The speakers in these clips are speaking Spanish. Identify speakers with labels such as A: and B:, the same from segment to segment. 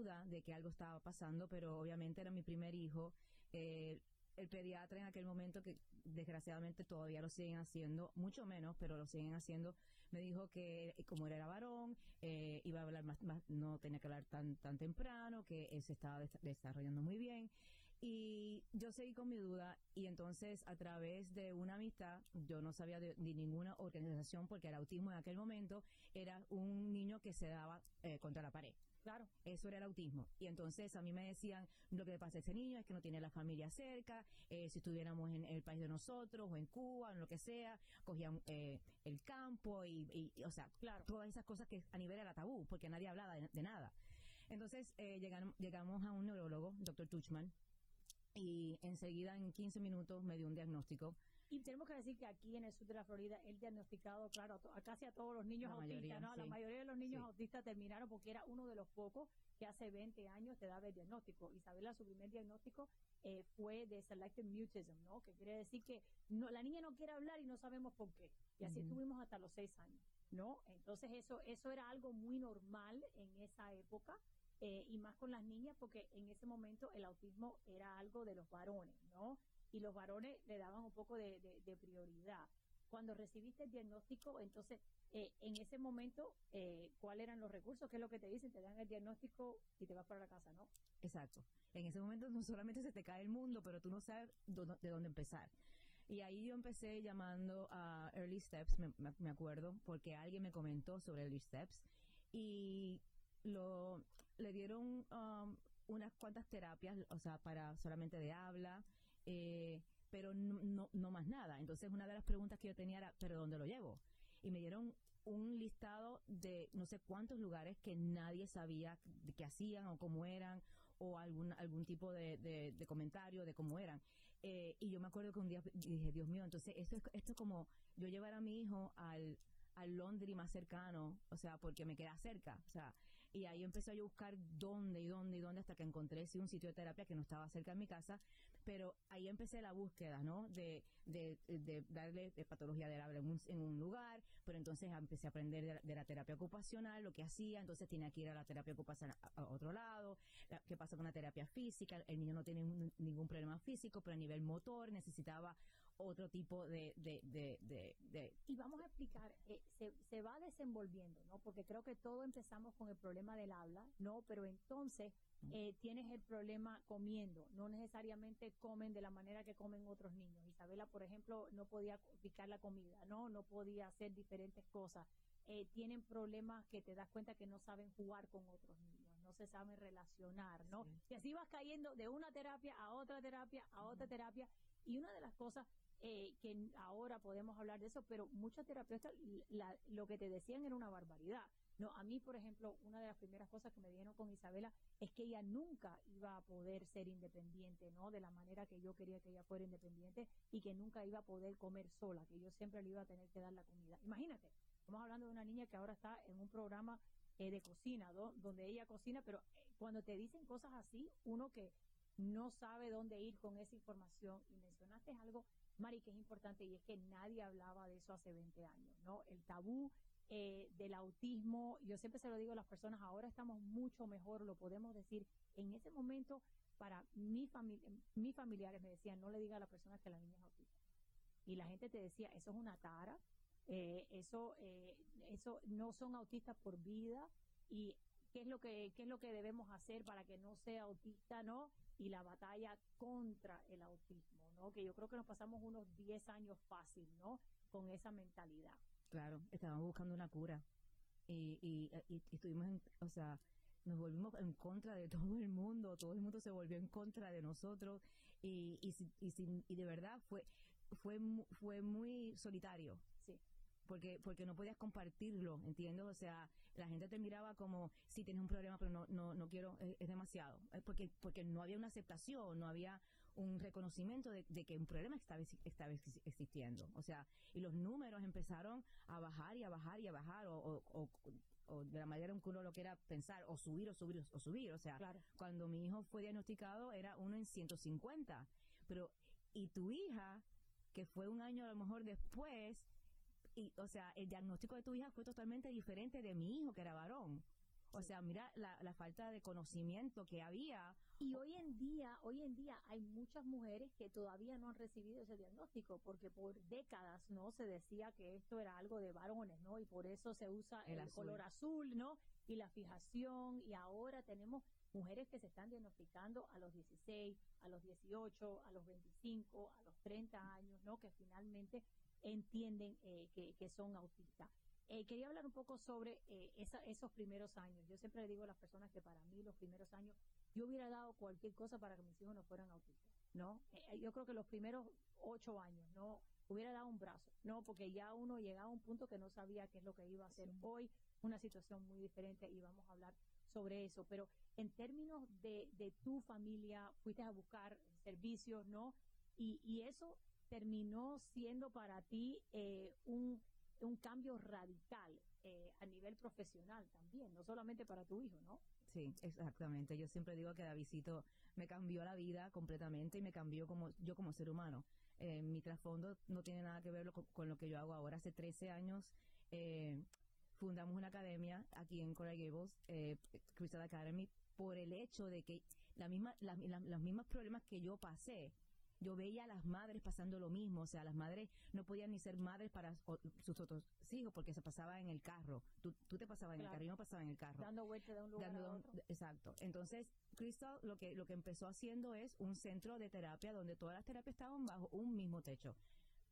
A: Duda de que algo estaba pasando, pero obviamente era mi primer hijo. Eh, el pediatra en aquel momento, que desgraciadamente todavía lo siguen haciendo, mucho menos, pero lo siguen haciendo, me dijo que eh, como era varón, eh, iba a hablar más, no tenía que hablar tan, tan temprano, que se estaba desarrollando muy bien. Y yo seguí con mi duda y entonces a través de una amistad, yo no sabía de, ninguna organización porque el autismo en aquel momento era un niño que se daba contra la pared. Claro, eso era el autismo. Y entonces a mí me decían, lo que le pasa a ese niño es que no tiene la familia cerca, eh, si estuviéramos en el país de nosotros o en Cuba, en lo que sea, cogían eh, el campo y, o sea, claro, todas esas cosas que a nivel era tabú, porque nadie hablaba de, nada. Entonces eh, llegamos a un neurólogo, doctor Tuchman, y enseguida en 15 minutos me dio un diagnóstico
B: y tenemos que decir que aquí en el sur de la Florida, él diagnosticado, claro, a, casi a todos los niños autistas, ¿no? La mayoría de los niños autistas terminaron porque era uno de los pocos que hace 20 años te daba el diagnóstico. Isabela, su primer diagnóstico eh, fue de selective mutism, ¿no? Que quiere decir que no, la niña no quiere hablar y no sabemos por qué. Y así estuvimos hasta los 6 años, ¿no? Entonces eso, eso era algo muy normal en esa época. Eh, y más con las niñas porque en ese momento el autismo era algo de los varones, ¿no? y los varones le daban un poco de, prioridad. Cuando recibiste el diagnóstico, entonces, eh, en ese momento, eh, ¿cuáles eran los recursos? ¿Qué es lo que te dicen? Te dan el diagnóstico y te vas para la casa, ¿no?
A: Exacto. En ese momento no solamente se te cae el mundo, pero tú no sabes de dónde empezar. Y ahí yo empecé llamando a Early Steps, me, acuerdo, porque alguien me comentó sobre Early Steps y lo, le dieron um, unas cuantas terapias, o sea, para solamente de habla, eh, pero no, no, más nada. Entonces una de las preguntas que yo tenía era, ¿pero dónde lo llevo? Y me dieron un listado de no sé cuántos lugares que nadie sabía qué hacían o cómo eran o algún, algún tipo de, de, comentario de cómo eran. Eh, y yo me acuerdo que un día dije, Dios mío, entonces esto es, esto es como yo llevar a mi hijo al, al Londres más cercano, o sea, porque me queda cerca, o sea, y ahí empecé a buscar dónde y dónde y dónde hasta que encontré un sitio de terapia que no estaba cerca de mi casa, pero ahí empecé la búsqueda, ¿no? De, de, de darle de patología del habla en un, en un, lugar, pero entonces empecé a aprender de la, terapia ocupacional, lo que hacía, entonces tenía que ir a la terapia ocupacional a, otro lado, qué pasa con la terapia física, el niño no tiene ningún problema físico, pero a nivel motor necesitaba otro tipo de, de, de, de,
B: Y vamos a explicar, eh, se, se, va desenvolviendo, ¿no? Porque creo que todo empezamos con el problema del habla, ¿no? Pero entonces eh, tienes el problema comiendo, no necesariamente comen de la manera que comen otros niños. Isabela, por ejemplo, no podía picar la comida, ¿no? No podía hacer diferentes cosas. Eh, tienen problemas que te das cuenta que no saben jugar con otros niños, se saben relacionar, ¿no? Y así vas cayendo de una terapia a otra terapia, a otra terapia. Y una de las cosas eh, que ahora podemos hablar de eso, pero muchos terapeutas lo que te decían era una barbaridad. No, a mí, por ejemplo, una de las primeras cosas que me dieron con Isabela es que ella nunca iba a poder ser independiente, ¿no? De la manera que yo quería que ella fuera independiente y que nunca iba a poder comer sola, que yo siempre le iba a tener que dar la comida. Imagínate, estamos hablando de una niña que ahora está en un programa eh, de cocina, donde ella cocina, pero eh, cuando te dicen cosas así, uno que no sabe dónde ir con esa información y mencionaste algo Mari, que es importante y es que nadie hablaba de eso hace 20 años, ¿no? El tabú eh, del autismo, yo siempre se lo digo a las personas, ahora estamos mucho mejor, lo podemos decir. En ese momento, para mi familia, mis familiares me decían, no le diga a la persona que la niña es autista. y la gente te decía, eso es una tara, eh, eso, eh, eso no son autistas por vida y qué es lo que qué es lo que debemos hacer para que no sea autista, ¿no? Y la batalla contra el autismo, ¿no? Que yo creo que nos pasamos unos 10 años fácil, ¿no? Con esa mentalidad.
A: Claro, estábamos buscando una cura. Y, y, estuvimos, en, o sea, nos volvimos en contra de todo el mundo, todo el mundo se volvió en contra de nosotros y, y, y, y de verdad fue, fue, fue muy solitario. Porque, porque no podías compartirlo, ¿entiendes? O sea, la gente te miraba como, sí, tienes un problema, pero no, no, no quiero, es, demasiado. Porque, porque no había una aceptación, no había un reconocimiento de, que un problema estaba, estaba existiendo. O sea, y los números empezaron a bajar y a bajar y a bajar, o, o, o, de la manera en que uno lo quiera pensar, o subir, o subir, o subir. O sea, cuando mi hijo fue diagnosticado era uno en 150. Pero, y tu hija, que fue un año a lo mejor después, y, o sea, el diagnóstico de tu hija fue totalmente diferente de mi hijo, que era varón. O sea, mira la, la, falta de conocimiento que había.
B: Y hoy en día, hoy en día hay muchas mujeres que todavía no han recibido ese diagnóstico, porque por décadas no se decía que esto era algo de varones, ¿no? Y por eso se usa el, color azul, ¿no? Y la fijación, y ahora tenemos mujeres que se están diagnosticando a los 16, a los 18, a los 25, a los 30 años, ¿no? Que finalmente entienden eh, que, que, son autistas. Eh, quería hablar un poco sobre eh, esos primeros años. Yo siempre le digo a las personas que para mí los primeros años, yo hubiera dado cualquier cosa para que mis hijos no fueran autistas, ¿no? yo creo que los primeros ocho años, ¿no? Hubiera dado un brazo, ¿no? Porque ya uno llegaba a un punto que no sabía qué es lo que iba a hacer hoy, una situación muy diferente y vamos a hablar sobre eso. Pero en términos de, de tu familia, fuiste a buscar servicios, ¿no? Y, y eso terminó siendo para ti eh, un, un cambio radical eh, a nivel profesional también, no solamente para tu hijo, ¿no?
A: Sí, exactamente. Yo siempre digo que Davidito me cambió la vida completamente y me cambió como yo como ser humano. Eh, mi trasfondo no tiene nada que ver con, lo que yo hago ahora. Hace 13 años eh, fundamos una academia aquí en Coral Gables, eh, Crystal Academy, por el hecho de que la misma, los mismos problemas que yo pasé, yo veía a las madres pasando lo mismo, o sea, las madres no podían ni ser madres para sus otros hijos porque se pasaba en el carro. Tú, tú te pasabas en el carro, yo no pasaba en el carro.
B: Dando vueltas de un lugar a otro.
A: Exacto. Entonces, Crystal lo que, lo que empezó haciendo es un centro de terapia donde todas las terapias estaban bajo un mismo techo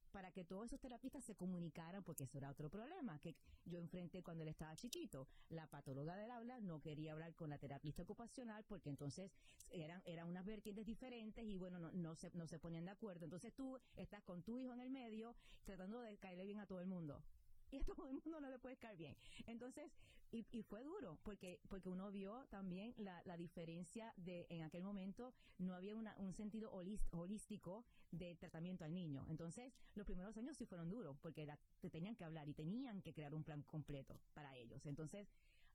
A: para que todos esos terapistas se comunicaran, porque eso era otro problema que yo enfrenté cuando él estaba chiquito. La patóloga del habla no quería hablar con la terapista ocupacional porque entonces eran, eran unas vertientes diferentes y bueno, no, no, se, no se ponían de acuerdo. Entonces tú estás con tu hijo en el medio tratando de caerle bien a todo el mundo y a todo el mundo no le puede caer bien. Entonces, y, fue duro, porque, porque uno vio también la, la diferencia de, en aquel momento, no había una, un sentido holístico de tratamiento al niño. Entonces, los primeros años sí fueron duros, porque era, te tenían que hablar y tenían que crear un plan completo para ellos. Entonces,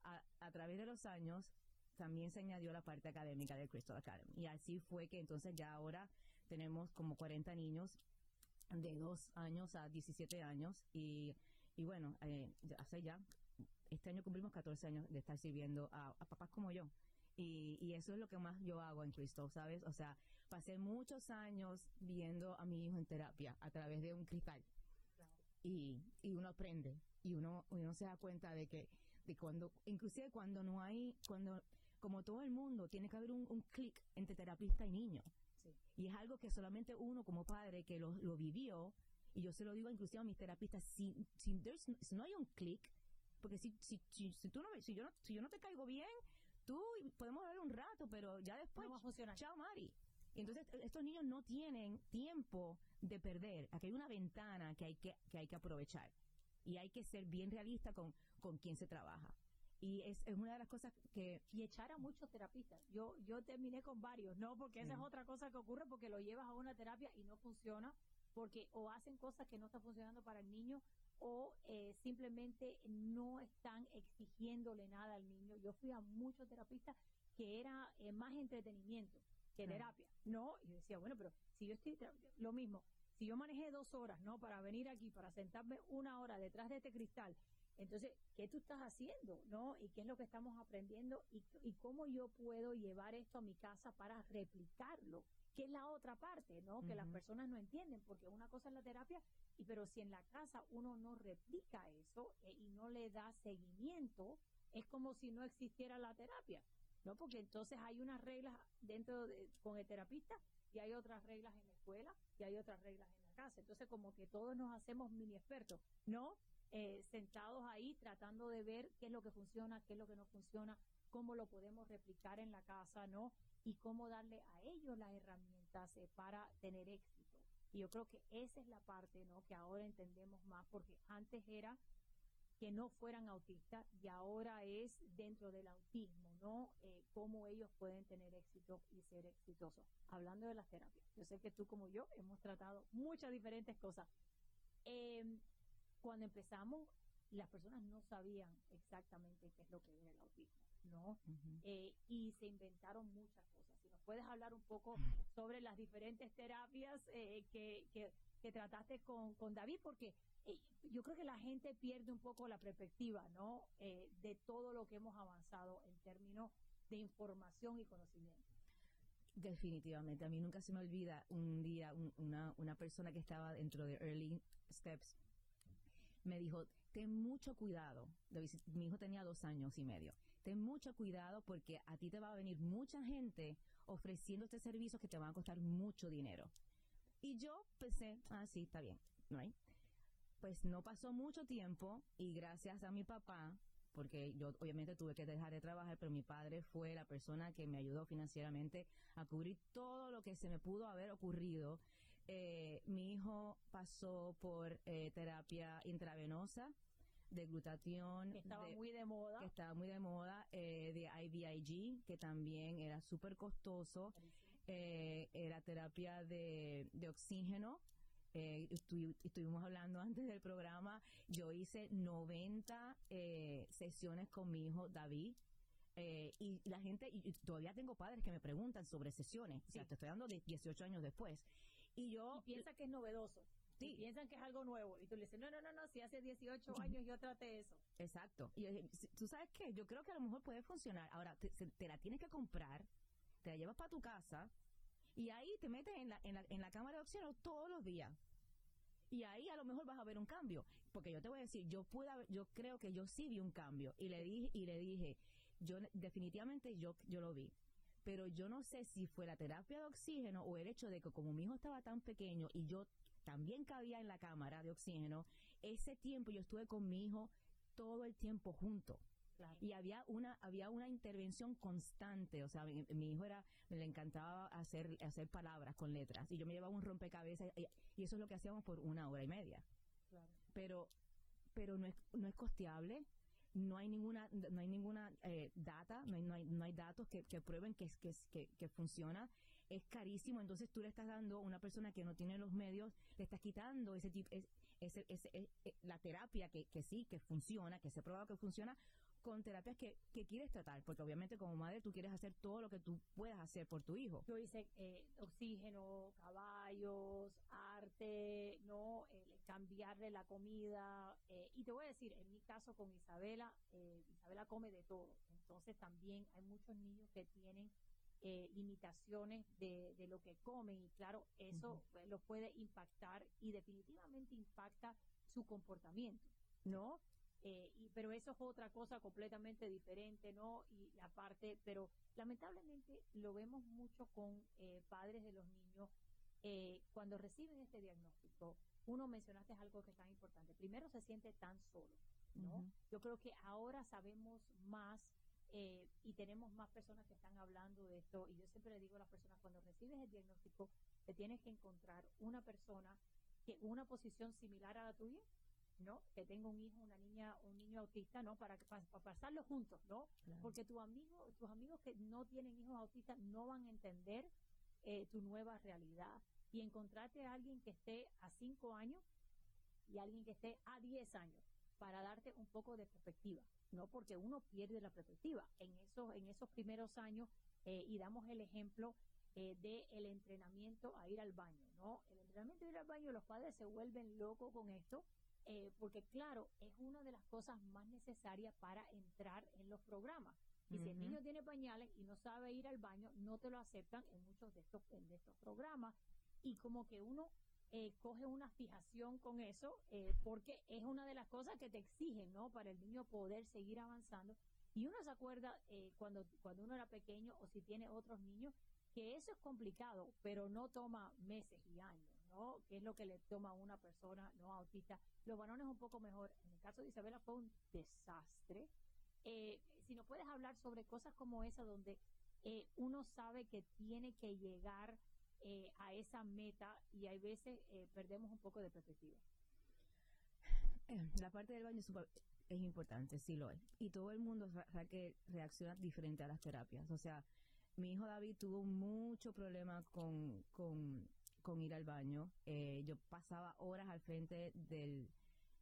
A: a, a través de los años, también se añadió la parte académica del Crystal Academy. Y así fue que entonces ya ahora tenemos como 40 niños de 2 años a 17 años y y bueno, eh, hace ya, este año cumplimos 14 años de estar sirviendo a, papás como yo. Y, y, eso es lo que más yo hago en Cristo, ¿sabes? O sea, pasé muchos años viendo a mi hijo en terapia a través de un cristal. Y, y uno aprende y uno, uno se da cuenta de que, de cuando, inclusive cuando no hay, cuando, como todo el mundo, tiene que haber un, un clic entre terapista y niño. Y es algo que solamente uno como padre que lo, lo vivió y yo se lo digo inclusive a mis terapistas, si, si, no hay un clic, porque si, si, si, tú no, si, yo no, si yo no te caigo bien, tú podemos ver un rato, pero ya después,
B: no va a funcionar.
A: chao Mari. Entonces estos niños no tienen tiempo de perder. Aquí hay una ventana que hay que, que hay que aprovechar. Y hay que ser bien realista con, con quién se trabaja. Y es, es, una de las cosas que...
B: Y echar a muchos terapistas. Yo, yo terminé con varios, ¿no? Porque esa es otra cosa que ocurre porque lo llevas a una terapia y no funciona porque o hacen cosas que no están funcionando para el niño o eh, simplemente no están exigiéndole nada al niño. Yo fui a muchos terapistas que era eh, más entretenimiento que terapia, ¿no? Y yo decía, bueno, pero si yo estoy, lo mismo, si yo manejé dos horas, ¿no? Para venir aquí, para sentarme una hora detrás de este cristal Entonces, ¿qué tú estás haciendo? ¿No? ¿Y qué es lo que estamos aprendiendo? ¿Y, y cómo yo puedo llevar esto a mi casa para replicarlo? Que es la otra parte, ¿no? Que las personas no entienden, porque una cosa es la terapia, y pero si en la casa uno no replica eso eh, y no le da seguimiento, es como si no existiera la terapia, ¿no? Porque entonces hay unas reglas dentro de, con el terapista y hay otras reglas en la escuela y hay otras reglas en la casa. Entonces como que todos nos hacemos mini expertos, ¿no? Eh, sentados ahí tratando de ver qué es lo que funciona, qué es lo que no funciona, cómo lo podemos replicar en la casa, ¿no? Y cómo darle a ellos las herramientas eh, para tener éxito. Y yo creo que esa es la parte, ¿no? Que ahora entendemos más, porque antes era que no fueran autistas y ahora es dentro del autismo, ¿no? Eh, cómo ellos pueden tener éxito y ser exitosos. Hablando de las terapias, yo sé que tú como yo hemos tratado muchas diferentes cosas. Eh, cuando empezamos, las personas no sabían exactamente qué es lo que era el autismo, ¿no? Eh, y se inventaron muchas cosas. Si nos puedes hablar un poco sobre las diferentes terapias eh, que, que, que trataste con, con David, porque eh, yo creo que la gente pierde un poco la perspectiva, ¿no? Eh, de todo lo que hemos avanzado en términos de información y conocimiento.
A: Definitivamente, a mí nunca se me olvida un día un- una, una persona que estaba dentro de Early Steps me dijo, ten mucho cuidado, mi hijo tenía dos años y medio, ten mucho cuidado porque a ti te va a venir mucha gente ofreciendo este servicio que te van a costar mucho dinero. Y yo pensé, ah, sí, está bien, ¿right? Pues no pasó mucho tiempo y gracias a mi papá, porque yo obviamente tuve que dejar de trabajar, pero mi padre fue la persona que me ayudó financieramente a cubrir todo lo que se me pudo haber ocurrido. Eh, mi hijo pasó por eh, terapia intravenosa de glutatión,
B: Que estaba
A: de-
B: muy de moda.
A: que estaba muy de moda, eh, de IVIG, que también era súper costoso, eh, era terapia de, de oxígeno. Eh, estu- estuvimos hablando antes del programa, yo hice 90 eh, sesiones con mi hijo David. eh, y la gente, y todavía tengo padres que me preguntan sobre sesiones, o sea,
B: Sí.
A: te estoy dando de 18 años después. Y yo,
B: y piensa que es novedoso.
A: Sí.
B: Y piensan que es algo nuevo. Y tú le dices, no, no, no, no, si hace 18 años yo traté eso.
A: Exacto. Y yo dije, "Si- tú sabes qué, yo creo que a lo mejor puede funcionar. Ahora, te, te la tienes que comprar, te la llevas para tu casa y ahí te metes en la, en la, en la cámara de oxígeno todos los días. Y ahí a lo mejor vas a ver un cambio. Porque yo te voy a decir, yo pude yo creo que yo sí vi un cambio. Y le dije, y le dije, yo definitivamente yo, yo lo vi. Pero yo no sé si fue la terapia de oxígeno o el hecho de que como mi hijo estaba tan pequeño y yo también cabía en la cámara de oxígeno, ese tiempo yo estuve con mi hijo todo el tiempo junto.
B: Claro.
A: y había una había una intervención constante. O sea mi, mi hijo era me le encantaba hacer hacer palabras con letras. Y yo me llevaba un rompecabezas y, y eso es lo que hacíamos por una hora y media.
B: Claro.
A: pero pero no es no es costeable. No hay ninguna no hay ninguna eh, data no hay, no hay no hay datos que, que prueben que, que que funciona es carísimo entonces tú le estás dando a una persona que no tiene los medios le estás quitando ese tipo es- ese, ese, eh, eh, la terapia que, que sí que funciona que se ha probado que funciona con terapias que, que quieres tratar porque obviamente como madre tú quieres hacer todo lo que tú puedas hacer por tu hijo
B: Yo hice eh, oxígeno, caballos, arte, ¿no? El cambiarle la comida. eh, y te voy a decir, en mi caso con Isabela, eh, Isabela come de todo. Entonces también hay muchos niños que tienen eh, limitaciones de, de lo que comen y claro, eso
A: Ujú.
B: pues, los puede impactar y definitivamente impacta su comportamiento, ¿no? Eh, y, pero eso es otra cosa completamente diferente, ¿no? Y la parte, pero lamentablemente lo vemos mucho con eh, padres de los niños eh, cuando reciben este diagnóstico. Uno mencionaste algo que es tan importante. Primero se siente tan solo, ¿no?
A: Ujú.
B: Yo creo que ahora sabemos más eh, y tenemos más personas que están hablando de esto. Y yo siempre le digo a las personas, cuando recibes el diagnóstico, te tienes que encontrar una persona que una posición similar a la tuya, ¿no? Que tenga un hijo, una niña, un niño autista, ¿no? Para, para, para pasarlo juntos, ¿no?
A: Claro.
B: Porque tu amigo, tus amigos que no tienen hijos autistas no van a entender eh, tu nueva realidad. Y encontrarte a alguien que esté a cinco años y alguien que esté a 10 años para darte un poco de perspectiva, ¿no? Porque uno pierde la perspectiva en esos, en esos primeros años eh, y damos el ejemplo eh, del entrenamiento a ir al baño, ¿no? El entrenamiento a ir al baño, los padres se vuelven locos con esto Eh, porque claro, es una de las cosas más necesarias para entrar en los programas. Y si el niño tiene pañales y no sabe ir al baño, no te lo aceptan en muchos de estos, de estos programas. Y como que uno eh, coge una fijación con eso, eh, porque es una de las cosas que te exigen, ¿no? Para el niño poder seguir avanzando. Y uno se acuerda eh, cuando, cuando uno era pequeño o si tiene otros niños, que eso es complicado, pero no toma meses y años, ¿no? Que es lo que le toma a una persona no autista. Los varones un poco mejor. En el caso de Isabela fue un desastre. Eh, si nos puedes hablar sobre cosas como esa, donde eh, uno sabe que tiene que llegar eh, a esa meta y hay veces eh, perdemos un poco de perspectiva.
A: Eh, La parte del baño es, importante, sí lo es. Y todo el mundo sabe que reacciona diferente a las terapias. O sea, mi hijo David tuvo mucho problema con, con, con ir al baño. Eh, yo pasaba horas al frente del,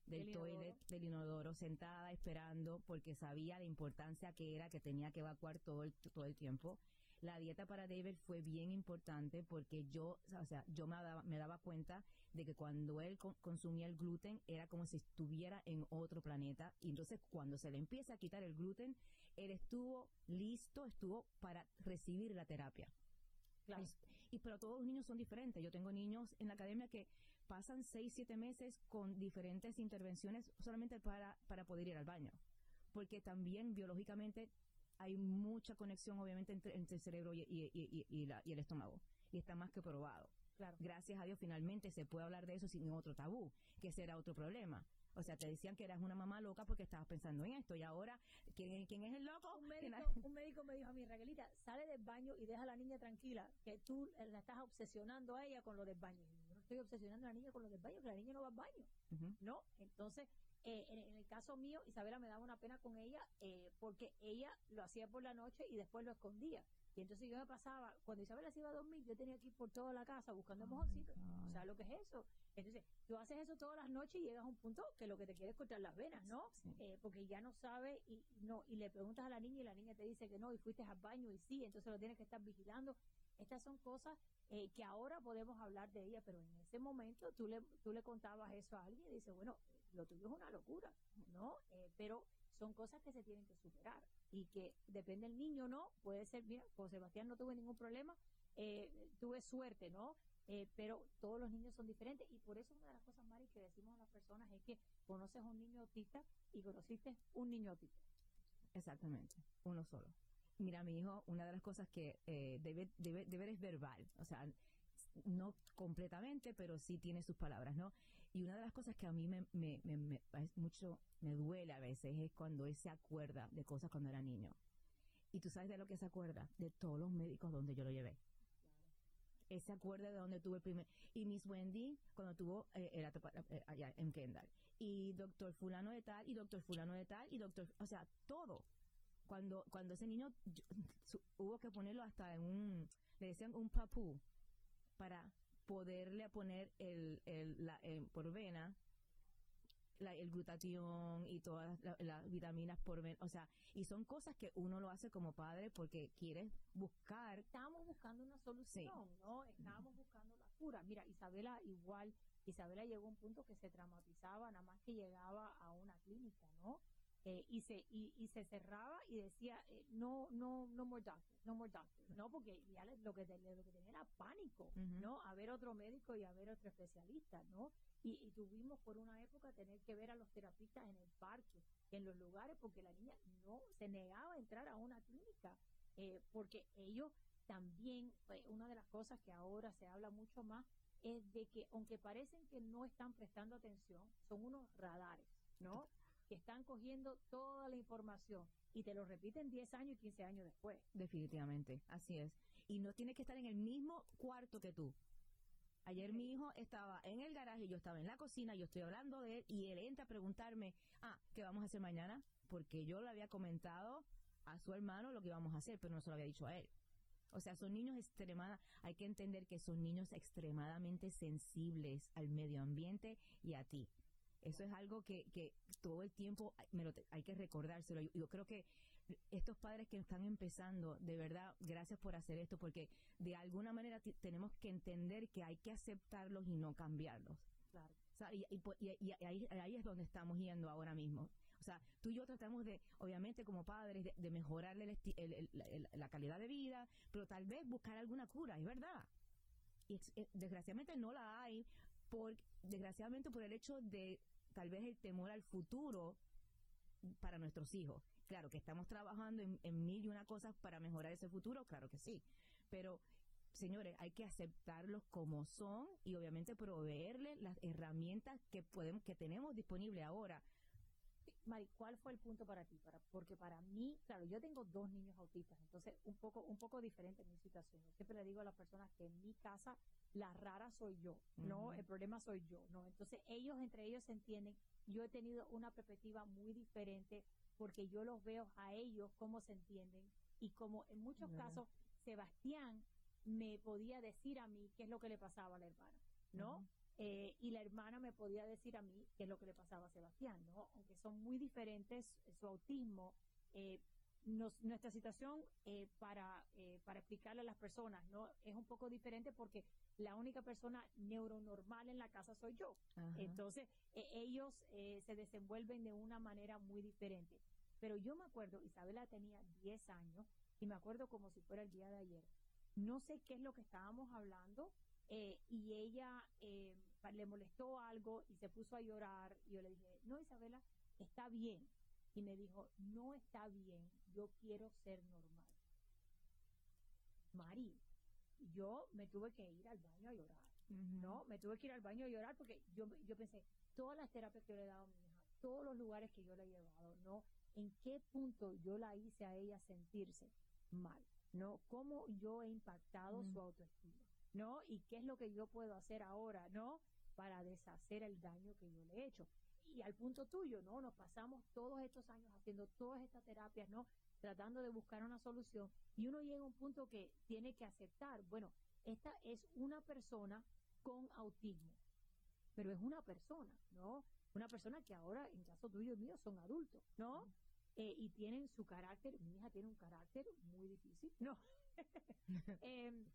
A: toilet,
B: inodoro.
A: del inodoro, sentada esperando porque sabía la importancia que era que tenía que evacuar todo el, todo el tiempo. La dieta para David fue bien importante porque yo, o sea, yo me daba, me daba cuenta de que cuando él co- consumía el gluten era como si estuviera en otro planeta y entonces cuando se le empieza a quitar el gluten, él estuvo listo, estuvo para recibir la terapia.
B: Claro.
A: Y pero todos los niños son diferentes. Yo tengo niños en la academia que pasan seis, siete meses con diferentes intervenciones solamente para, para poder ir al baño. Porque también biológicamente hay mucha conexión obviamente entre, entre el cerebro y, y- y- la- y el estómago. Y está más que probado.
B: Claro.
A: Gracias a Dios finalmente se puede hablar de eso sin otro tabú, que ese era otro problema. O sea, te decían que eras una mamá loca porque estabas pensando en esto y ahora, ¿quién, quién es el loco?
B: Un
A: ¿Quién
B: médico,
A: ha-
B: un médico me dijo a mí, Raquelita, sale del baño y deja a la niña tranquila, que tú la estás obsesionando a ella con lo del baño. Yo no estoy obsesionando a la niña con lo del baño, que la niña no va al baño,
A: Ujú.
B: ¿no? Entonces, eh, en, en el caso mío, Isabela me daba una pena con ella eh, porque ella lo hacía por la noche y después lo escondía. Y entonces yo me pasaba, cuando Isabela se iba a dormir, yo tenía que ir por toda la casa buscando
A: Oh
B: mojoncitos. O sea, lo que es eso. Entonces, tú haces eso todas las noches y llegas a un punto que lo que te quiere es cortar las venas, ¿no?
A: Sí.
B: Eh, porque ya no sabe y y no y le preguntas a la niña y la niña te dice que no y fuiste al baño y sí, entonces lo tienes que estar vigilando. Estas son cosas eh, que ahora podemos hablar de ella, pero en ese momento tú le, tú le contabas eso a alguien y dices, bueno, lo tuyo es una locura, ¿no? Eh, pero son cosas que se tienen que superar y que depende del niño, ¿no? Puede ser, mira, con Sebastián no tuve ningún problema, eh, tuve suerte, ¿no? Eh, pero todos los niños son diferentes y por eso una de las cosas, Mari, que decimos a las personas es que conoces un niño autista y conociste un niño autista.
A: Exactamente, uno solo. Mira, mi hijo, una de las cosas que eh, debe, debe, debe es verbal, o sea, no completamente, pero sí tiene sus palabras, ¿no? Y una de las cosas que a mí me, me, me, me- mucho, me duele a veces es cuando él se acuerda de cosas cuando era niño. Y tú sabes de lo que se acuerda, de todos los médicos donde yo lo llevé. Él se acuerda de donde tuvo el primer, y Miss Wendy cuando tuvo eh, atopa- eh, allá en Kendall. Y doctor fulano de tal, y doctor fulano de tal, y doctor, o sea, todo cuando cuando ese niño yo- hubo que ponerlo hasta en un le decían un papú para poderle poner el, el la, eh, por vena la- el glutatión y todas la- las vitaminas por vena o sea y son cosas que uno lo hace como padre porque quiere buscar
B: Estábamos buscando una solución, ¿no? Estábamos buscando la cura. Mira, Isabela igual, Isabela llegó a un punto que se traumatizaba nada más que llegaba a una clínica, ¿no? Eh, y se y, y se cerraba y decía eh, no no no more doctors no more doctors no porque ya le- lo que te- lo que tenía era pánico no a ver otro médico y a ver otro especialista no y, y tuvimos por una época tener que ver a los terapistas en el parque en los lugares porque la niña no se negaba a entrar a una clínica eh, porque ellos también eh, una de las cosas que ahora se habla mucho más es de que aunque parecen que no están prestando atención son unos radares no que están cogiendo toda la información y te lo repiten 10 años y 15 años después.
A: definitivamente así es y no tiene que estar en el mismo cuarto que tú Ayer mi hijo estaba en el garaje, yo estaba en la cocina, yo estoy hablando de él y él entra a preguntarme, ah, ¿qué vamos a hacer mañana? Porque yo le había comentado a su hermano lo que íbamos a hacer, pero no se lo había dicho a él. O sea, son niños extremados, hay que entender que son niños extremadamente sensibles al medio ambiente y a ti. Eso es algo que, que todo el tiempo me lo te- hay que recordárselo. Yo, yo creo que estos padres que están empezando, de verdad, gracias por hacer esto, porque de alguna manera tenemos que entender que hay que aceptarlos y no cambiarlos.
B: Claro.
A: sea, y, y po- y- y ahí, ahí es donde estamos yendo ahora mismo. O sea, tú y yo tratamos de, obviamente como padres, de, de mejorarle el el- el- el- la calidad de vida, pero tal vez buscar alguna cura, es verdad. Y eh, desgraciadamente no la hay, por, desgraciadamente por el hecho de tal vez el temor al futuro para nuestros hijos. Claro que estamos trabajando en, mil y una cosas para mejorar ese futuro, claro que sí. Pero, señores, hay que aceptarlos como son y obviamente proveerles las herramientas que podemos, que tenemos disponibles ahora.
B: Mari, ¿cuál fue el punto para ti? Para, porque para mí, claro, yo tengo dos niños autistas, entonces un poco, un poco diferente mi situación. Yo siempre le digo a las personas que en mi casa la rara soy yo, no, el problema soy yo, no. Entonces ellos entre ellos se entienden. Yo he tenido una perspectiva muy diferente porque yo los veo a ellos cómo se entienden y como en muchos casos Sebastián me podía decir a mí qué es lo que le pasaba a la hermana, ¿no? Eh, y la hermana me podía decir a mí qué es lo que le pasaba a Sebastián, ¿no? Aunque son muy diferentes su autismo, eh, nos- nuestra situación eh, para, eh, para explicarle a las personas, ¿no? Es un poco diferente porque la única persona neuronormal en la casa soy yo.
A: Ajá.
B: Entonces, eh, ellos eh, se desenvuelven de una manera muy diferente. Pero yo me acuerdo, Isabela tenía 10 años y me acuerdo como si fuera el día de ayer. No sé qué es lo que estábamos hablando eh, y ella eh, le molestó algo y se puso a llorar y yo le dije, no, Isabela, está bien. Y me dijo, no está bien, yo quiero ser normal. Mari, yo me tuve que ir al baño a llorar. No, me tuve que ir al baño a llorar porque yo, yo pensé, todas las terapias que yo le he dado a mi hija, todos los lugares que yo le he llevado, ¿no? ¿En qué punto yo la hice a ella sentirse mal? ¿No? ¿Cómo yo he impactado su autoestima? ¿No? ¿Y qué es lo que yo puedo hacer ahora, ¿no? Para deshacer el daño que yo le he hecho. Y al punto tuyo, ¿no? Nos pasamos todos estos años haciendo todas estas terapias, ¿no? Tratando de buscar una solución. Y uno llega a un punto que tiene que aceptar, bueno, esta es una persona con autismo, pero es una persona, ¿no? Una persona que ahora, en caso tuyo y mío, son adultos, ¿no? Eh, y tienen su carácter, mi hija tiene un carácter muy difícil, ¿no? Em,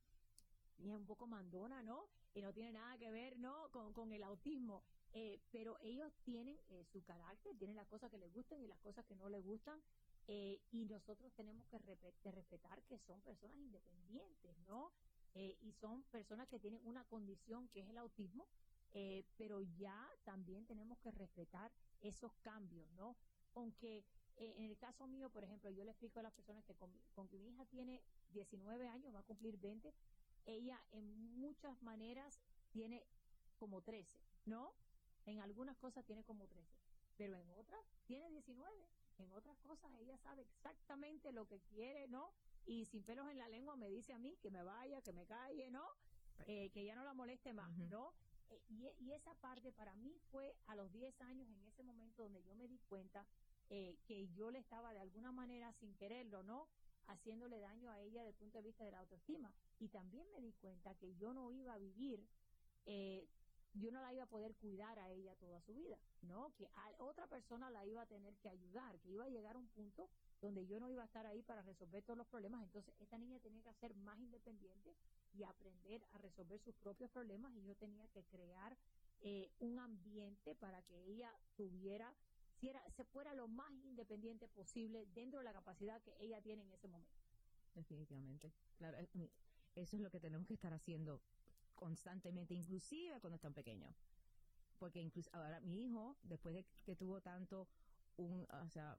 B: y es un poco mandona, ¿no? Y no tiene nada que ver, ¿no? Con, con el autismo. Eh, pero ellos tienen eh, su carácter, tienen las cosas que les gustan y las cosas que no les gustan. eh, y nosotros tenemos que respetar que son personas independientes, ¿no? Eh, y son personas que tienen una condición que es el autismo, eh, pero ya también tenemos que respetar esos cambios, ¿no? Aunque en el caso mío, por ejemplo, yo le explico a las personas que con, con que mi hija tiene 19 años, va a cumplir 20, ella en muchas maneras tiene como 13, ¿no? En algunas cosas tiene como 13, pero en otras tiene 19. En otras cosas ella sabe exactamente lo que quiere, ¿no? Y sin pelos en la lengua me dice a mí que me vaya, que me calle, ¿no? Eh, que ya no la moleste más. ¿no? Eh, y, y esa parte para mí fue a los 10 años, en ese momento donde yo me di cuenta eh, que yo le estaba de alguna manera, sin quererlo, ¿no? Haciéndole daño a ella desde el punto de vista de la autoestima. Y también me di cuenta que yo no iba a vivir, eh, yo no la iba a poder cuidar a ella toda su vida, ¿no? Que a otra persona la iba a tener que ayudar, que iba a llegar a un punto donde yo no iba a estar ahí para resolver todos los problemas. Entonces, esta niña tenía que ser más independiente y aprender a resolver sus propios problemas y yo tenía que crear eh, un ambiente para que ella tuviera, si era, se fuera lo más independiente posible dentro de la capacidad que ella tiene en ese momento.
A: Definitivamente. Claro, mi- eso es lo que tenemos que estar haciendo constantemente, inclusive cuando están pequeños. Porque incluso ahora mi hijo, después de que tuvo tanto un, o sea,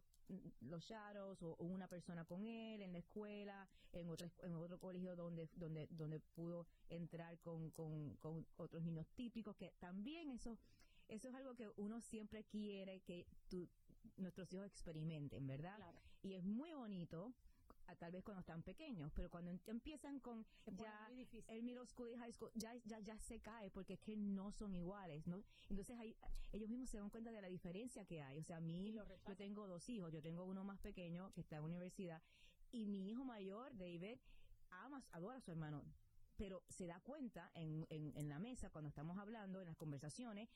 A: los shadows o, o una persona con él en la escuela, en otro, en otro colegio donde, donde, donde pudo entrar con, con, con otros niños típicos, que también eso, eso es algo que uno siempre quiere que tu- nuestros hijos experimenten, ¿verdad?
B: Claro.
A: Y es muy bonito, a- tal vez cuando están pequeños, pero cuando em- empiezan con
B: pone
A: ya el middle school y high school, ya, ya, ya se cae porque es que no son iguales, ¿no? Entonces ahí, ellos mismos se dan cuenta de la diferencia que hay. O sea, a mí, yo tengo dos hijos, yo tengo uno más pequeño que está en universidad y mi hijo mayor, David, ama, adora a su hermano, pero se da cuenta en, en, en la mesa cuando estamos hablando, en las conversaciones,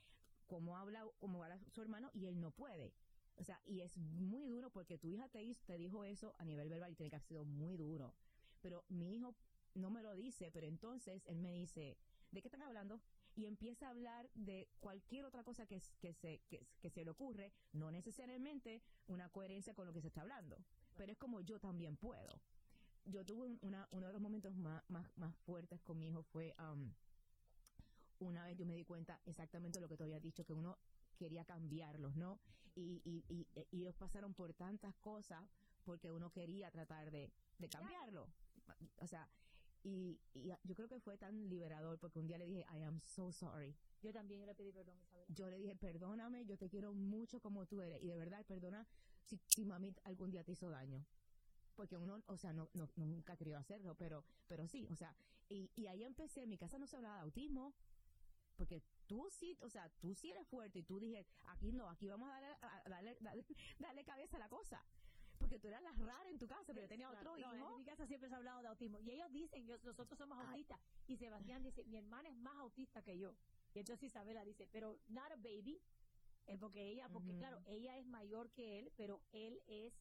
A: cómo habla, cómo habla su hermano y él no puede. O sea, y es muy duro porque tu hija te, hizo- te dijo eso a nivel verbal y tiene que haber sido muy duro. Pero mi hijo no me lo dice, pero entonces él me dice, ¿de qué están hablando? y empieza a hablar de cualquier otra cosa que, se, le ocurre, no necesariamente una coherencia con lo que se está hablando, pero es como yo también puedo. Yo tuve uno de los momentos más fuertes con mi hijo fue um, una vez yo me di cuenta exactamente lo que te había dicho, que uno quería cambiarlos, ¿no? Y, y, y, y ellos pasaron por tantas cosas porque uno quería tratar de, de cambiarlo. O sea, y, y yo creo que fue tan liberador porque un día le dije, I am so sorry.
B: Yo también le pedí perdón, Isabel.
A: Yo le dije, perdóname, yo te quiero mucho como tú eres. Y de verdad, perdona si, si mami algún día te hizo daño. Porque uno, o sea, no, no, nunca querido hacerlo, pero, pero sí, o sea, y, y ahí empecé, en mi casa no se hablaba de autismo, porque tú sí, o sea, tú sí eres fuerte y tú dije, aquí no, aquí vamos a darle, a darle, darle, darle cabeza a la cosa porque tú eras la rara en tu casa, pero yo tenía otro hijo.
B: No, en mi casa siempre se ha hablado de autismo. Y ellos dicen, yo, nosotros somos autistas. Y Sebastián dice, mi hermana es más autista que yo. Y entonces Isabela dice, pero not a baby. Eh, porque ella, porque
A: Ujú.
B: claro, ella es mayor que él, pero él es,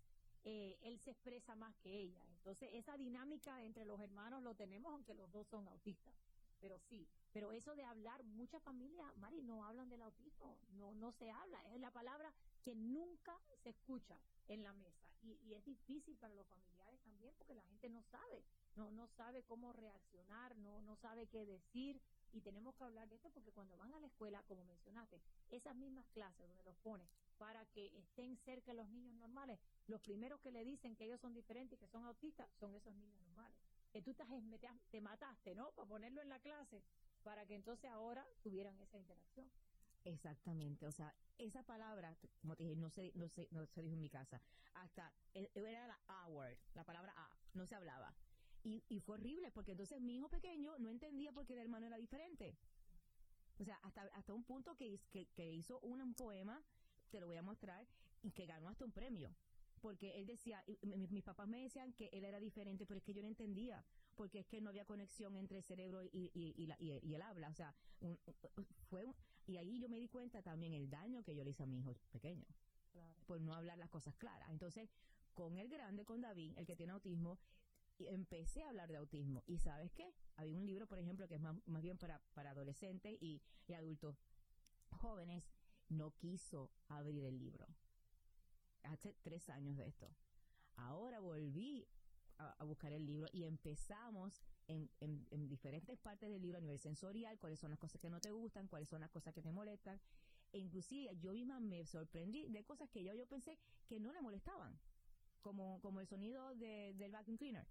B: eh, él se expresa más que ella. Entonces esa dinámica entre los hermanos lo tenemos, aunque los dos son autistas. Pero sí, pero eso de hablar, muchas familias, Mari, no hablan del autismo, no, no se habla. Es la palabra que nunca se escucha en la mesa. Y, y es difícil para los familiares también porque la gente no sabe, no, no sabe cómo reaccionar, no, no sabe qué decir. Y tenemos que hablar de esto porque cuando van a la escuela, como mencionaste, esas mismas clases donde los pones para que estén cerca de los niños normales, los primeros que le dicen que ellos son diferentes y que son autistas son esos niños normales. Que tú estás, te mataste, ¿no? Para ponerlo en la clase, para que entonces ahora tuvieran esa interacción.
A: Exactamente, o sea, esa palabra, como te dije, no se, no se, no se dijo en mi casa. Hasta eh, era la A word, la palabra A, no se hablaba. Y, y fue horrible porque entonces mi hijo pequeño no entendía por qué el hermano era diferente. O sea, hasta, hasta un punto que, que, que hizo un poema, te lo voy a mostrar, y que ganó hasta un premio. Porque él decía, y mi- mis papás me decían que él era diferente, pero es que yo no entendía, porque es que no había conexión entre el cerebro y, y, y, la- y el- habla. O sea, un- fue un- y ahí yo me di cuenta también el daño que yo le hice a mi hijo pequeño
B: Claro.
A: por no hablar las cosas claras. Entonces, con el grande, con David, el que tiene autismo, empecé a hablar de autismo. ¿Y sabes qué? Había un libro, por ejemplo, que es más, más bien para, para adolescentes y adultos jóvenes. No quiso abrir el libro. Hace tres años de esto. Ahora volví a, a buscar el libro y empezamos en, en, en diferentes partes del libro a nivel sensorial, cuáles son las cosas que no te gustan, cuáles son las cosas que te molestan. E inclusive yo misma me sorprendí de cosas que yo, yo pensé que no le molestaban, como, como el sonido de, del vacuum cleaner.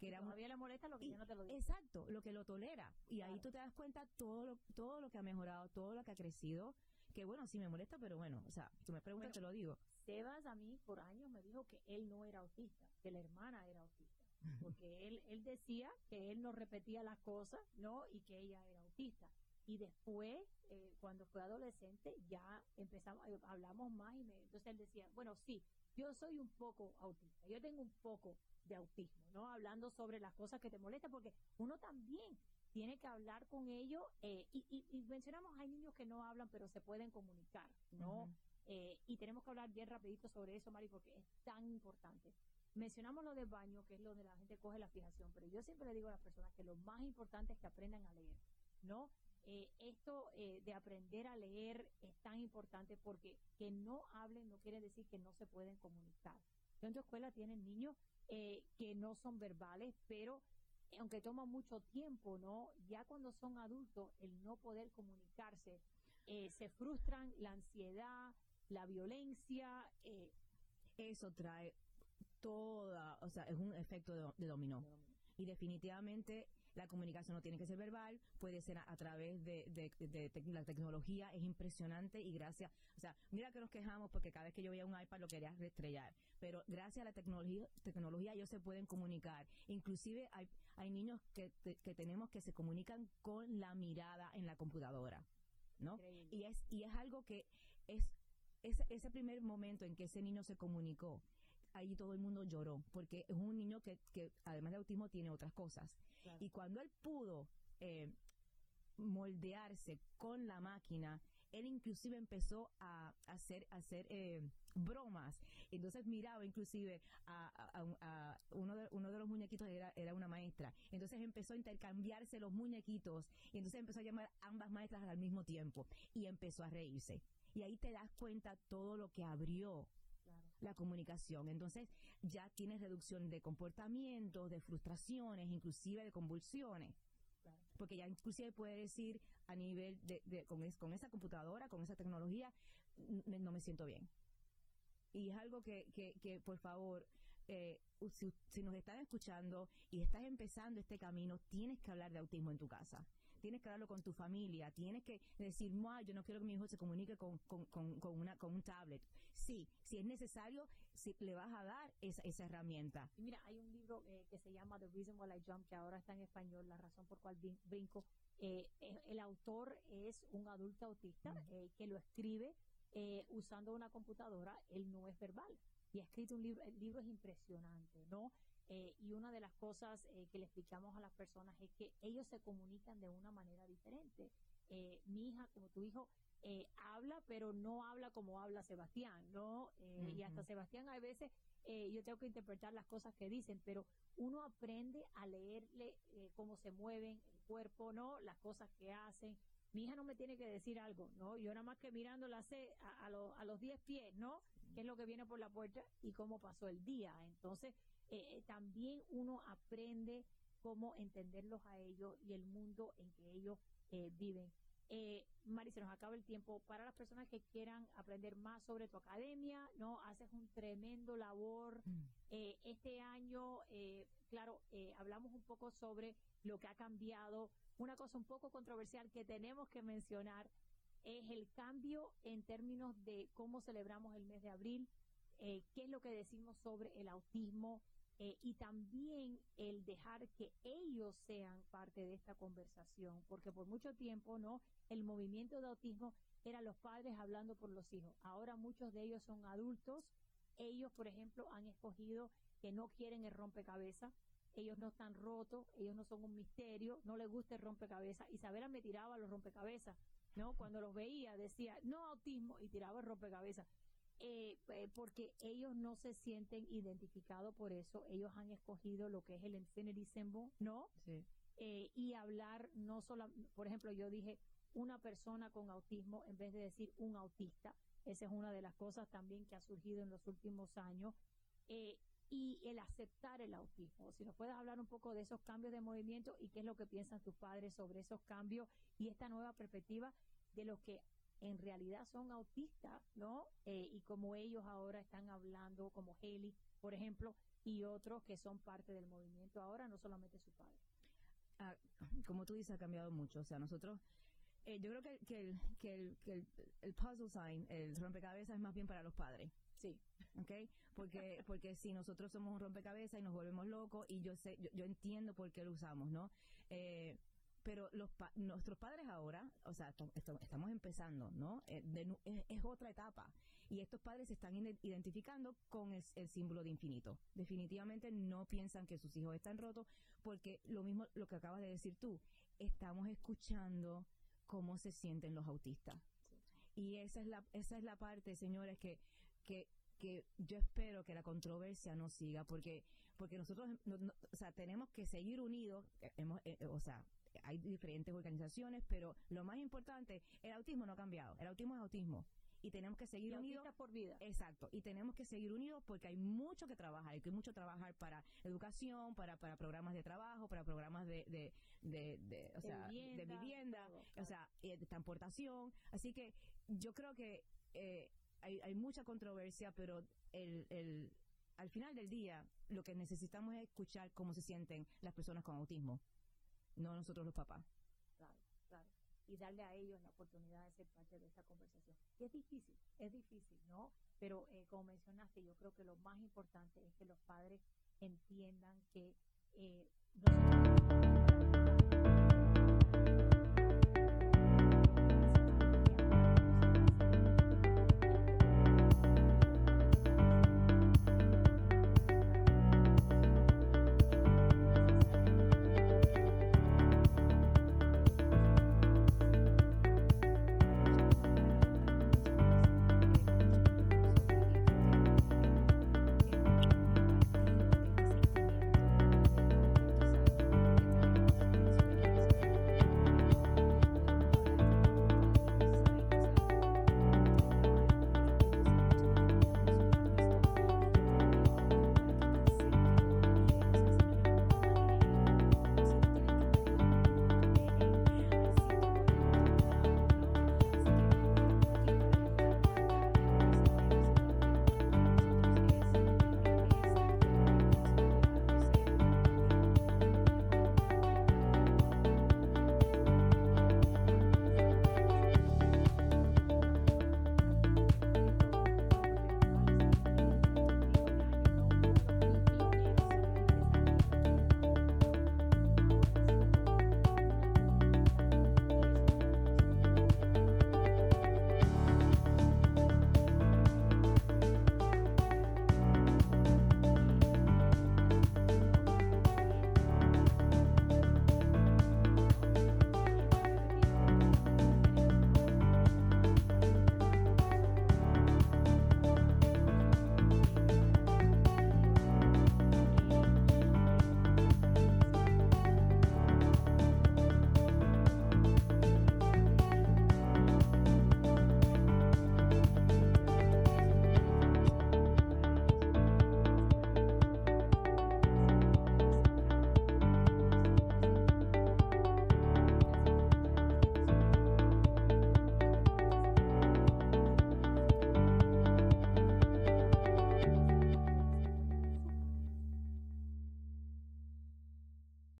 A: Que era
B: Todavía le molesta lo que
A: y-
B: ya no te lo dice.
A: Exacto, lo que lo tolera. Y ahí tú te das cuenta todo lo, todo lo que ha mejorado, todo lo que ha crecido. Que bueno, sí me molesta, pero bueno, o sea, tú me preguntas,
B: Bueno,
A: te lo digo.
B: Sebas a mí por años me dijo que él no era autista, que la hermana era autista. Porque él, él decía que él no repetía las cosas, ¿no? Y que ella era autista. Y después, eh, cuando fue adolescente, ya empezamos, eh, hablamos más y me, entonces él decía, bueno, sí, yo soy un poco autista, yo tengo un poco de autismo, ¿no? Hablando sobre las cosas que te molestan, porque uno también tiene que hablar con ellos, eh, y, y, y mencionamos, hay niños que no hablan, pero se pueden comunicar, ¿no? Eh, y tenemos que hablar bien rapidito sobre eso, Mari, porque es tan importante. Mencionamos lo del baño, que es donde la gente coge la fijación, pero yo siempre le digo a las personas que lo más importante es que aprendan a leer, ¿no? Eh, esto eh, de aprender a leer es tan importante porque que no hablen no quiere decir que no se pueden comunicar. Yo en tu escuela tienen niños eh, que no son verbales, pero eh, aunque toma mucho tiempo, ¿no? Ya cuando son adultos, el no poder comunicarse, se frustran, la ansiedad, la violencia, eh,
A: Eso trae toda, o sea, es un efecto de, de dominó. Y definitivamente la comunicación no tiene que ser verbal, puede ser a, a través de, de, de la tecnología, es impresionante y gracias, o sea, mira que nos quejamos porque cada vez que yo veía un iPad lo quería estrellar, pero gracias a la tecnología, tecnología ellos se pueden comunicar. Inclusive hay, hay niños que, te- que tenemos que se comunican con la mirada en la computadora, ¿no?
B: increíble.
A: Y es, y es algo que es, ese, ese primer momento en que ese niño se comunicó, ahí todo el mundo lloró, porque es un niño que, que además de autismo tiene otras cosas.
B: Claro.
A: Y cuando él pudo eh, moldearse con la máquina, él inclusive empezó a hacer, a hacer eh, bromas. Entonces miraba inclusive a, a- a- uno, de, uno de los muñequitos era, era una maestra. Entonces empezó a intercambiarse los muñequitos y entonces empezó a llamar a ambas maestras al mismo tiempo y empezó a reírse. Y ahí te das cuenta todo lo que abrió
B: Claro.
A: la comunicación. Entonces ya tienes reducción de comportamientos, de frustraciones, inclusive de convulsiones.
B: Claro.
A: Porque ya inclusive puede decir a nivel de, de- con, es- con esa computadora, con esa tecnología, no me siento bien. Y es algo que, que, que por favor, eh, si, si nos están escuchando y estás empezando este camino, tienes que hablar de autismo en tu casa. Tienes que hablarlo con tu familia, tienes que decir, no, yo no quiero que mi hijo se comunique con, con, con, con una, con un tablet. Sí, si es necesario, si le vas a dar esa, esa herramienta.
B: Y mira, hay un libro eh, que se llama The Reason Why I Jump, que ahora está en español, La razón por cual brin- brinco. Eh, eh, el autor es un adulto autista eh, que lo escribe eh, usando una computadora, él no es verbal. Y ha escrito un libro, el libro es impresionante, ¿no? Eh, y una de las cosas eh, que le explicamos a las personas es que ellos se comunican de una manera diferente. Eh, mi hija, como tu hijo, eh, habla, pero no habla como habla Sebastián, ¿no? Eh, Y hasta. Sebastián a veces eh, yo tengo que interpretar las cosas que dicen, pero uno aprende a leerle eh, cómo se mueven el cuerpo, ¿no? Las cosas que hacen. Mi hija no me tiene que decir algo, ¿no? Yo nada más que mirándola sé a, a, lo- a los 10 pies, ¿no? ¿Qué es lo que viene por la puerta y cómo pasó el día? Entonces, eh, también uno aprende cómo entenderlos a ellos y el mundo en que ellos eh, viven. Eh, Mari, se nos acaba el tiempo. Para las personas que quieran aprender más sobre tu academia, ¿no? Haces un tremendo labor. Eh, este año, eh, claro, eh, hablamos un poco sobre lo que ha cambiado. Una cosa un poco controversial que tenemos que mencionar es el cambio en términos de cómo celebramos el mes de abril, eh, qué es lo que decimos sobre el autismo eh, y también el dejar que ellos sean parte de esta conversación, porque por mucho tiempo, ¿no? El movimiento de autismo era los padres hablando por los hijos. Ahora muchos de ellos son adultos. Ellos, por ejemplo, han escogido que no quieren el rompecabezas. Ellos no están rotos, ellos no son un misterio, no les gusta el rompecabezas. Isabela me tiraba los rompecabezas, ¿no? Cuando los veía decía, no autismo, y tiraba el rompecabezas. Eh, eh, porque ellos no se sienten identificados por eso, ellos han escogido lo que es el infinity symbol, ¿no?
A: Sí.
B: eh, y hablar no solo, por ejemplo, yo dije una persona con autismo en vez de decir un autista. Esa es una de las cosas también que ha surgido en los últimos años. Eh, y el aceptar el autismo. Si nos puedes hablar un poco de esos cambios de movimiento y qué es lo que piensan tus padres sobre esos cambios y esta nueva perspectiva de los que en realidad son autistas, ¿no? Eh, y como ellos ahora están hablando, como Haley, por ejemplo, y otros que son parte del movimiento ahora, no solamente su padre.
A: Ah, como tú dices, ha cambiado mucho. O sea, nosotros, eh, yo creo que, que, el, que, el, que el, el puzzle sign, el rompecabezas es más bien para los padres.
B: Sí.
A: ¿ok? Porque, porque si nosotros somos un rompecabezas y nos volvemos locos, y yo sé, yo, yo entiendo por qué lo usamos, ¿no? Eh, pero los pa- nuestros padres ahora, o sea, estamos empezando, ¿no? Eh, de nu- es, es otra etapa. Y estos padres se están ide- identificando con el, el símbolo de infinito. Definitivamente no piensan que sus hijos están rotos, porque lo mismo, lo que acabas de decir tú, estamos escuchando cómo se sienten los autistas. Y esa es la, esa es la parte, señores, que, que, que yo espero que la controversia no siga, porque, porque nosotros, no- no- o sea, tenemos que seguir unidos, eh, hemos, eh, eh, o sea, hay diferentes organizaciones, pero lo más importante, el autismo no ha cambiado, el autismo es autismo. Y tenemos que seguir
B: Y
A: unidos.
B: por vida.
A: Exacto, y tenemos que seguir unidos porque hay mucho que trabajar, hay que mucho trabajar para educación, para, para programas de trabajo, para programas de, de, de, de, o
B: De
A: sea,
B: vivienda,
A: de vivienda,
B: todo,
A: o sea, eh, de transportación. Así que yo creo que eh, hay, hay mucha controversia, pero el, el, al final del día lo que necesitamos es escuchar cómo se sienten las personas con autismo, no nosotros los papás.
B: Claro, claro. Y darle a ellos la oportunidad de ser parte de esa conversación. Y es difícil, es difícil, ¿no? Pero eh, como mencionaste, yo creo que lo más importante es que los padres entiendan que eh,